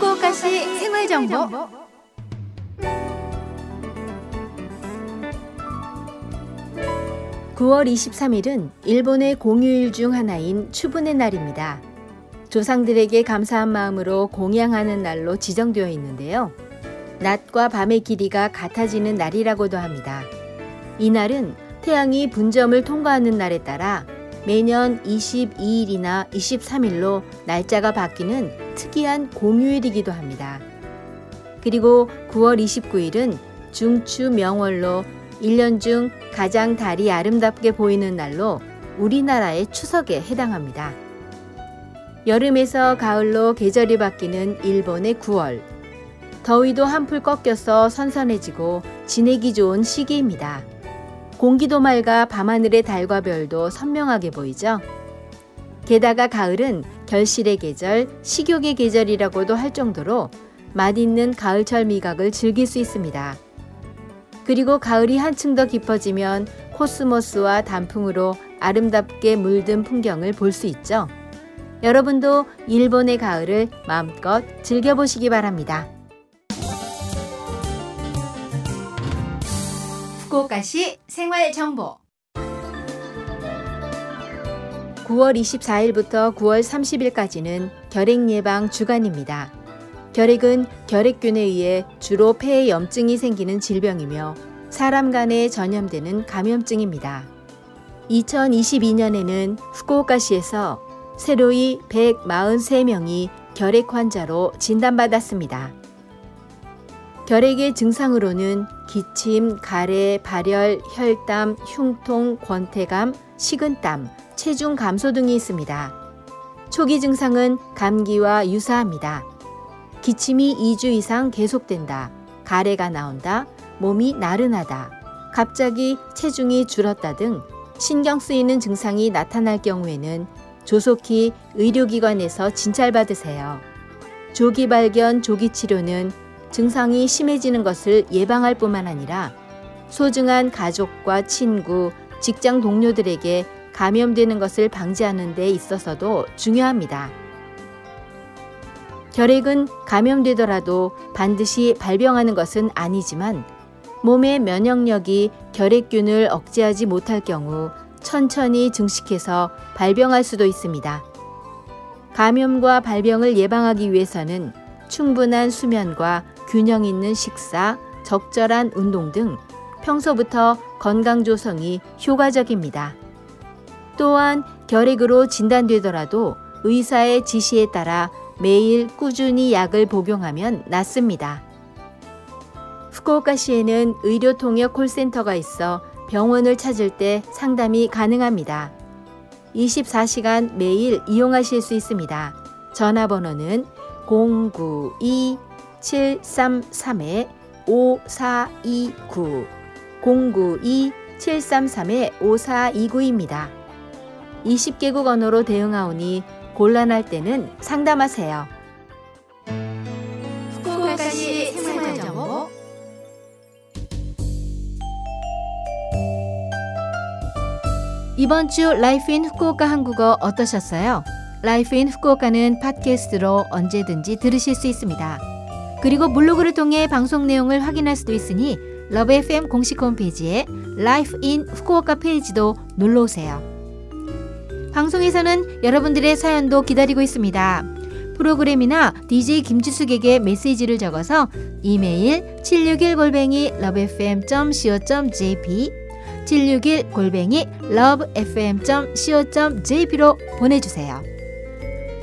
후쿠오카시 생활 정보. (9월 23일은) 일본의 공휴일 중 하나인 추분의 날입니다. 조상들에게 감사한 마음으로 공양하는 날로 지정되어 있는데요. 낮과 밤의 길이가 같아지는 날이라고도 합니다. 이날은 태양이 분점을 통과하는 날에 따라 매년 22일이나 23일로 날짜가 바뀌는 특이한 공휴일이기도 합니다. 그리고 9월 29일은 중추 명월로 1년 중 가장 달이 아름답게 보이는 날로 우리나라의 추석에 해당합니다. 여름에서 가을로 계절이 바뀌는 일본의 9월. 더위도 한풀 꺾여서 선선해지고 지내기 좋은 시기입니다. 공기도 맑아 밤하늘의 달과 별도 선명하게 보이죠? 게다가 가을은 결실의 계절, 식욕의 계절이라고도 할 정도로 맛있는 가을철 미각을 즐길 수 있습니다. 그리고 가을이 한층 더 깊어지면 코스모스와 단풍으로 아름답게 물든 풍경을 볼 수 있죠. 여러분도 일본의 가을을 마음껏 즐겨보시기 바랍니다. 후쿠오카시 생활 정보 9월 24일부터 9월 30일까지는 결핵 예방 주간입니다. 결핵은 결핵균에 의해 주로 폐에 염증이 생기는 질병이며 사람 간에 전염되는 감염증입니다. 2022년에는 후쿠오카시에서 새로이 143명이 결핵 환자로 진단받았습니다. 결핵의 증상으로는 기침, 가래, 발열, 혈담, 흉통, 권태감, 식은땀, 체중 감소 등이 있습니다. 초기 증상은 감기와 유사합니다. 기침이 2주 이상 계속된다. 가래가 나온다. 몸이 나른하다. 갑자기 체중이 줄었다 등 신경 쓰이는 증상이 나타날 경우에는 조속히 의료기관에서 진찰받으세요. 조기 발견, 조기 치료는 증상이 심해지는 것을 예방할 뿐만 아니라 소중한 가족과 친구, 직장 동료들에게 감염되는 것을 방지하는 데 있어서도 중요합니다. 결핵은 감염되더라도 반드시 발병하는 것은 아니지만 몸의 면역력이 결핵균을 억제하지 못할 경우 천천히 증식해서 발병할 수도 있습니다. 감염과 발병을 예방하기 위해서는 충분한 수면과 균형 있는 식사, 적절한 운동 등 평소부터 건강 조성이 효과적입니다. 또한 결핵으로 진단되더라도 의사의 지시에 따라 매일 꾸준히 약을 복용하면 낫습니다. 후쿠오카시에는 의료 통역 콜센터가 있어 병원을 찾을 때 상담이 가능합니다. 24시간 매일 이용하실 수 있습니다. 전화번호는 092-733-5429 092-733-5429입니다. 20개국 언어로 대응하오니 곤란할 때는 상담하세요. 후쿠오카시 생활정보 이번 주 Life in Fukuoka 한국어 어떠셨어요? Life in Fukuoka는 팟캐스트로 언제든지 들으실 수 있습니다. 그리고 블로그를 통해 방송 내용을 확인할 수도 있으니 LOVE FM 공식 홈페이지에 Life in Fukuoka 페이지도 놀러 오세요. 방송에서는 여러분들의 사연도 기다리고 있습니다. 프로그램이나 DJ 김지숙에게 메시지를 적어서 이메일 761골뱅이 lovefm.co.jp 761 골뱅이 lovefm.co.jp로 보내주세요.